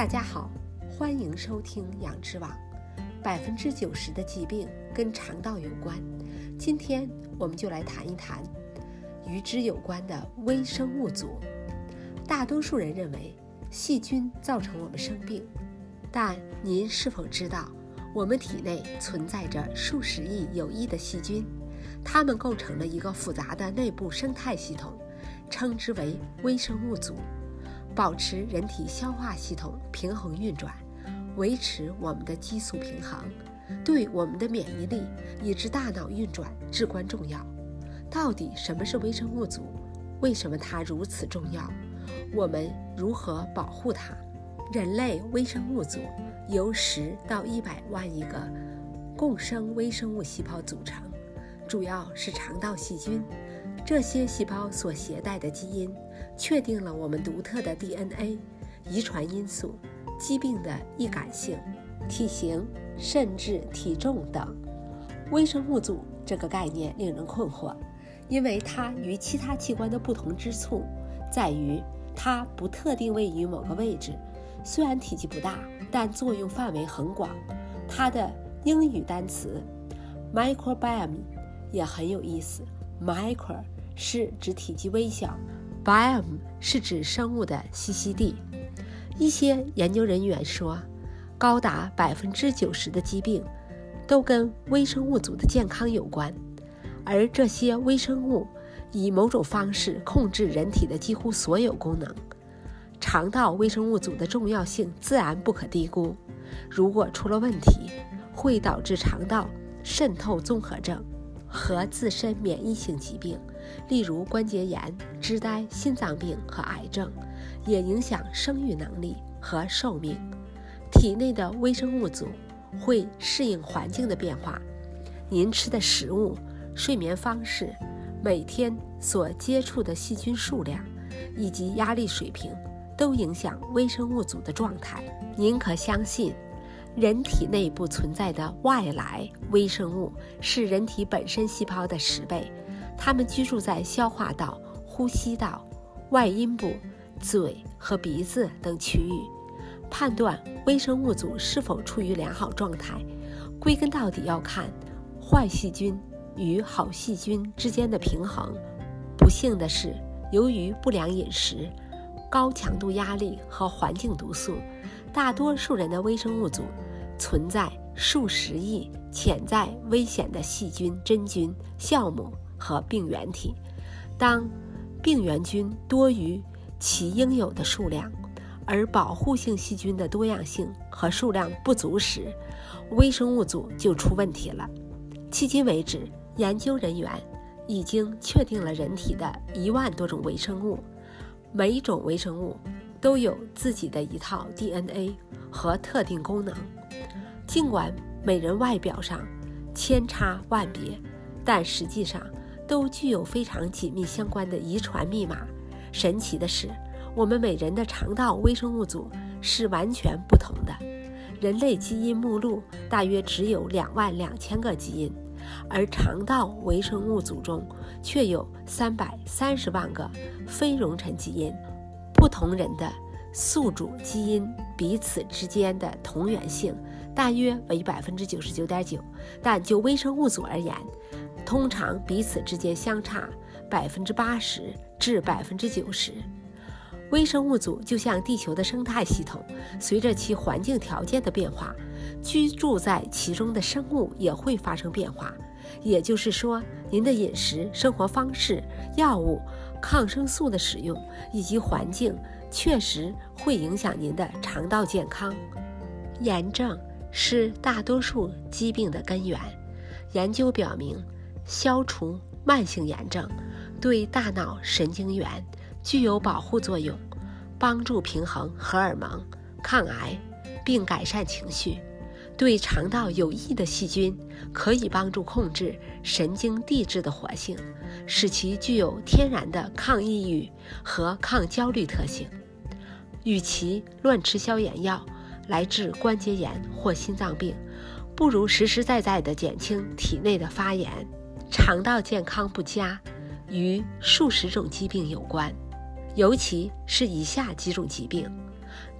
大家好，欢迎收听养殖网。百分之九十的疾病跟肠道有关，今天我们就来谈一谈与之有关的微生物组。大多数人认为细菌造成我们生病，但您是否知道，我们体内存在着数十亿有益的细菌，它们构成了一个复杂的内部生态系统，称之为微生物组。保持人体消化系统平衡运转，维持我们的激素平衡，对我们的免疫力以及大脑运转至关重要。到底什么是微生物组？为什么它如此重要？我们如何保护它？人类微生物组由十到一百万亿个共生微生物细胞组成，主要是肠道细菌。这些细胞所携带的基因，确定了我们独特的 DNA、遗传因素、疾病的易感性、体型，甚至体重等。微生物组这个概念令人困惑，因为它与其他器官的不同之处在于，它不特定位于某个位置。虽然体积不大，但作用范围很广。它的英语单词 microbiome 也很有意思。Micro 是指体积微小，biome 是指生物的栖息地。一些研究人员说，高达百分之九十的疾病都跟微生物组的健康有关，而这些微生物以某种方式控制人体的几乎所有功能。肠道微生物组的重要性自然不可低估，如果出了问题，会导致肠道渗透综合症。和自身免疫性疾病，例如关节炎、痴呆、心脏病和癌症，也影响生育能力和寿命。体内的微生物组会适应环境的变化，您吃的食物、睡眠方式、每天所接触的细菌数量以及压力水平，都影响微生物组的状态。您可相信？人体内部存在的外来微生物是人体本身细胞的十倍，它们居住在消化道、呼吸道、外阴部、嘴和鼻子等区域。判断微生物组是否处于良好状态，归根到底要看坏细菌与好细菌之间的平衡。不幸的是，由于不良饮食、高强度压力和环境毒素。大多数人的微生物组存在数十亿潜在危险的细菌、真菌、酵母和病原体。当病原菌多于其应有的数量，而保护性细菌的多样性和数量不足时，微生物组就出问题了。迄今为止，研究人员已经确定了人体的一万多种微生物，每一种微生物。都有自己的一套 DNA 和特定功能，尽管每人外表上千差万别，但实际上都具有非常紧密相关的遗传密码。神奇的是，我们每人的肠道微生物组是完全不同的。人类基因目录大约只有两万两千个基因，而肠道微生物组中却有三百三十万个非容尘基因。不同人的宿主基因彼此之间的同源性大约为百分之九十九点九，但就微生物组而言，通常彼此之间相差百分之八十至百分之九十。微生物组就像地球的生态系统，随着其环境条件的变化，居住在其中的生物也会发生变化。也就是说，您的饮食、生活方式、药物。抗生素的使用以及环境确实会影响您的肠道健康。炎症是大多数疾病的根源。研究表明，消除慢性炎症对大脑神经元具有保护作用，帮助平衡荷尔蒙、抗癌，并改善情绪。对肠道有益的细菌可以帮助控制神经递质的活性，使其具有天然的抗抑郁和抗焦虑特性。与其乱吃消炎药来治关节炎或心脏病，不如实实在在地减轻体内的发炎。肠道健康不佳与数十种疾病有关，尤其是以下几种疾病：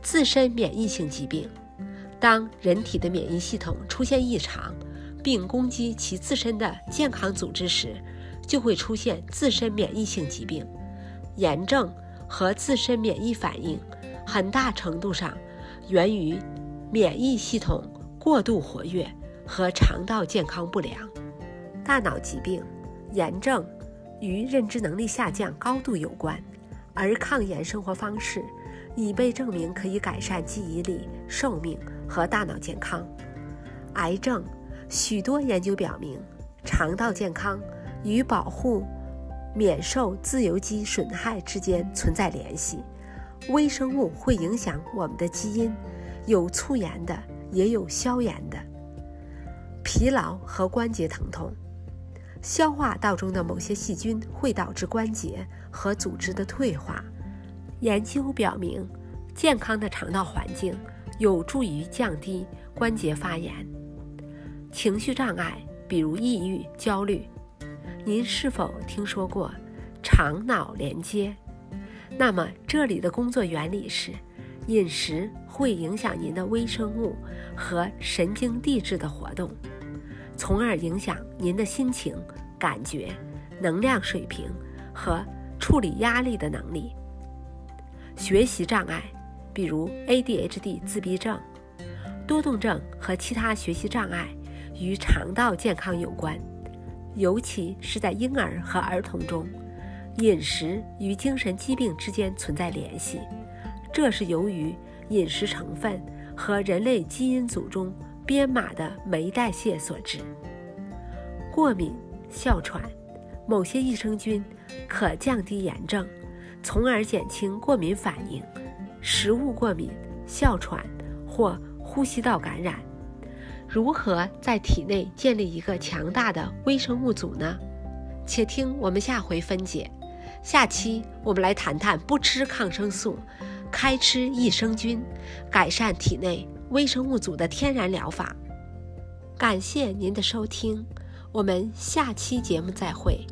自身免疫性疾病。当人体的免疫系统出现异常，并攻击其自身的健康组织时，就会出现自身免疫性疾病。炎症和自身免疫反应很大程度上源于免疫系统过度活跃和肠道健康不良。大脑疾病、炎症与认知能力下降高度有关，而抗炎生活方式已被证明可以改善记忆力、寿命。和大脑健康，癌症，许多研究表明，肠道健康与保护免受自由基损害之间存在联系。微生物会影响我们的基因，有促炎的，也有消炎的。疲劳和关节疼痛，消化道中的某些细菌会导致关节和组织的退化。研究表明，健康的肠道环境。有助于降低关节发炎、情绪障碍，比如抑郁、焦虑。您是否听说过肠脑连接？那么这里的工作原理是：饮食会影响您的微生物和神经递质的活动，从而影响您的心情、感觉、能量水平和处理压力的能力。学习障碍。比如 ADHD 自闭症、多动症和其他学习障碍与肠道健康有关，尤其是在婴儿和儿童中，饮食与精神疾病之间存在联系。这是由于饮食成分和人类基因组中编码的酶代谢所致。过敏、哮喘，某些益生菌可降低炎症，从而减轻过敏反应。食物过敏、哮喘或呼吸道感染，如何在体内建立一个强大的微生物组呢？且听我们下回分解。下期我们来谈谈不吃抗生素，开吃益生菌，改善体内微生物组的天然疗法。感谢您的收听，我们下期节目再会。